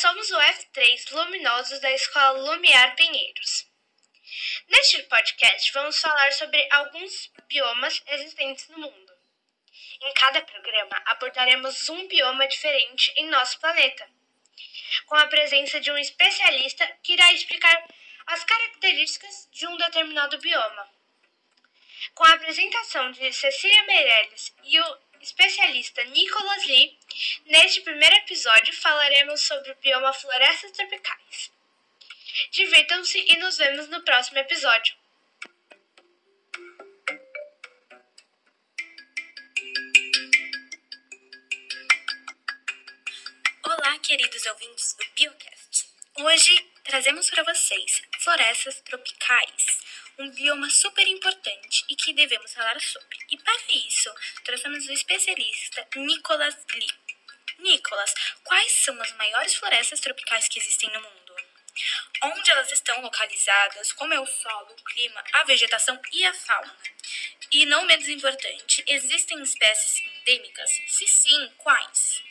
somos o F3 Luminosos da Escola Lumiar Pinheiros. Neste podcast, vamos falar sobre alguns biomas existentes no mundo. Em cada programa, abordaremos um bioma diferente em nosso planeta, com a presença de um especialista que irá explicar as características de um determinado bioma. Com a apresentação de Cecília Meirelles e o especialista Nicholas Lee, neste primeiro episódio falaremos sobre o bioma florestas tropicais. Divirtam-se e nos vemos no próximo episódio. Olá, queridos ouvintes do Biocast. Hoje trazemos para vocês florestas tropicais, um bioma super importante e que devemos falar sobre. E para isso, trouxemos o especialista Nicolas Lee. Nicolas, quais são as maiores florestas tropicais que existem no mundo? Onde elas estão localizadas? Como é o solo, o clima, a vegetação e a fauna? E não menos importante, existem espécies endêmicas? Se sim, quais?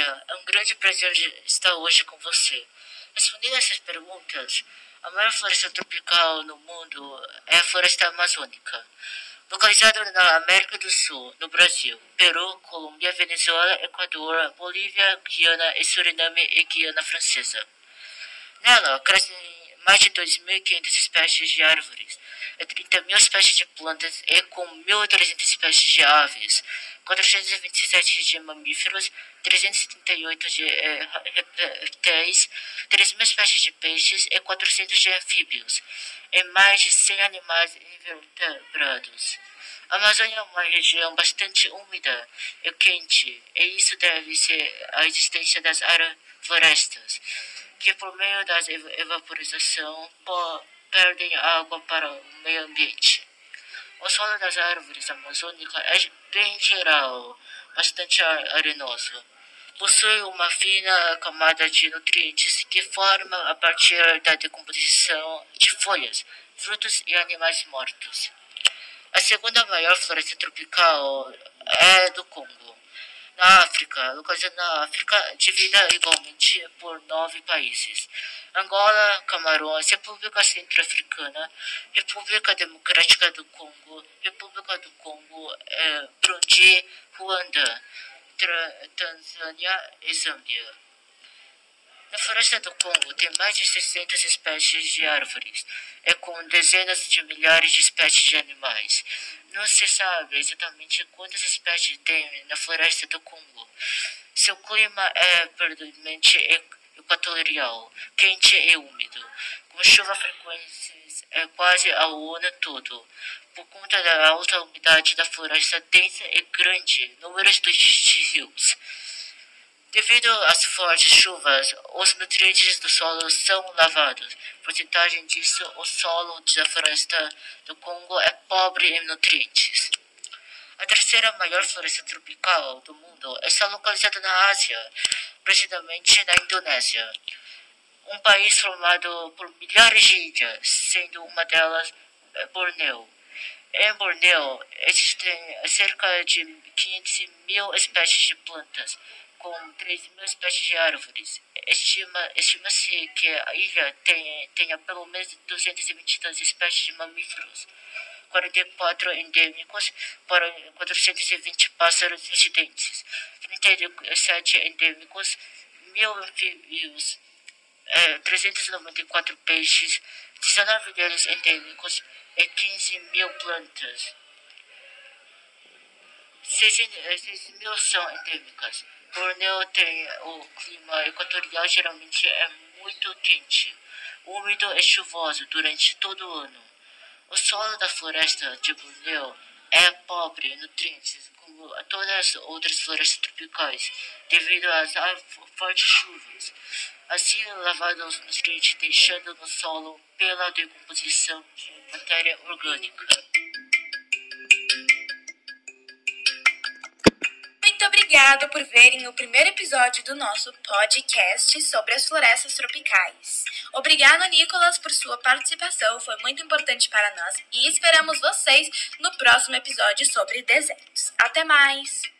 É um grande prazer estar hoje com você. Respondendo essas perguntas, a maior floresta tropical no mundo é a floresta amazônica, localizada na América do Sul, no Brasil, Peru, Colômbia, Venezuela, Equador, Bolívia, Guiana e Suriname e Guiana Francesa. Nela crescem mais de 2.500 espécies de árvores, 30 mil espécies de plantas e com 1.300 espécies de aves, 427 de mamíferos, 338 de eh, répteis, 3 mil espécies de peixes e 400 de anfíbios, e mais de 100 animais invertebrados. A Amazônia é uma região bastante úmida e quente, e isso deve-se à existência das florestas, que por meio da evaporização perdem água para o meio ambiente. O solo das árvores amazônicas é bem geral, bastante arenoso. Possui uma fina camada de nutrientes que forma a partir da decomposição de folhas, frutos e animais mortos. A segunda maior floresta tropical é do Congo, na África, localizada na África, dividida igualmente por nove países. Angola, Camarões, República Centro-Africana, República Democrática do Congo, República do Congo, eh, Burundi, Ruanda, Tanzânia e Zâmbia. Na floresta do Congo tem mais de 600 espécies de árvores, e com dezenas de milhares de espécies de animais. Não se sabe exatamente quantas espécies tem na floresta do Congo. Seu clima é predominantemente equatorial, quente e úmido, com chuva frequentes é quase ao ano todo. Por conta da alta umidade da floresta densa e grande número de rios. Devido às fortes chuvas, os nutrientes do solo são lavados. Porcentagem disso, o solo da floresta do Congo é pobre em nutrientes. A terceira maior floresta tropical do mundo está localizada na Ásia, precisamente na Indonésia, um país formado por milhares de ilhas, sendo uma delas eh, Borneo. Em Borneo existem cerca de 500 mil espécies de plantas, com 3 mil espécies de árvores. Estima-se estima que a ilha tenha, tenha pelo menos 222 espécies de mamíferos 44 endêmicos para 420 pássaros residentes, 37 endêmicos, 1.000 anfíbios, é, 394 peixes, 19 deles endêmicos e 15 mil plantas. 6, 6 mil são endêmicas. Borneo tem o clima equatorial geralmente é muito quente, úmido e chuvoso durante todo o ano. O solo da floresta de Borneo é pobre em nutrientes, como todas as outras florestas tropicais, devido às fortes chuvas. Assim, lavando os nutrientes, deixando no solo pela decomposição de matéria orgânica. Obrigado por verem o primeiro episódio do nosso podcast sobre as florestas tropicais. Obrigado, Nicolas, por sua participação, foi muito importante para nós e esperamos vocês no próximo episódio sobre desertos. Até mais!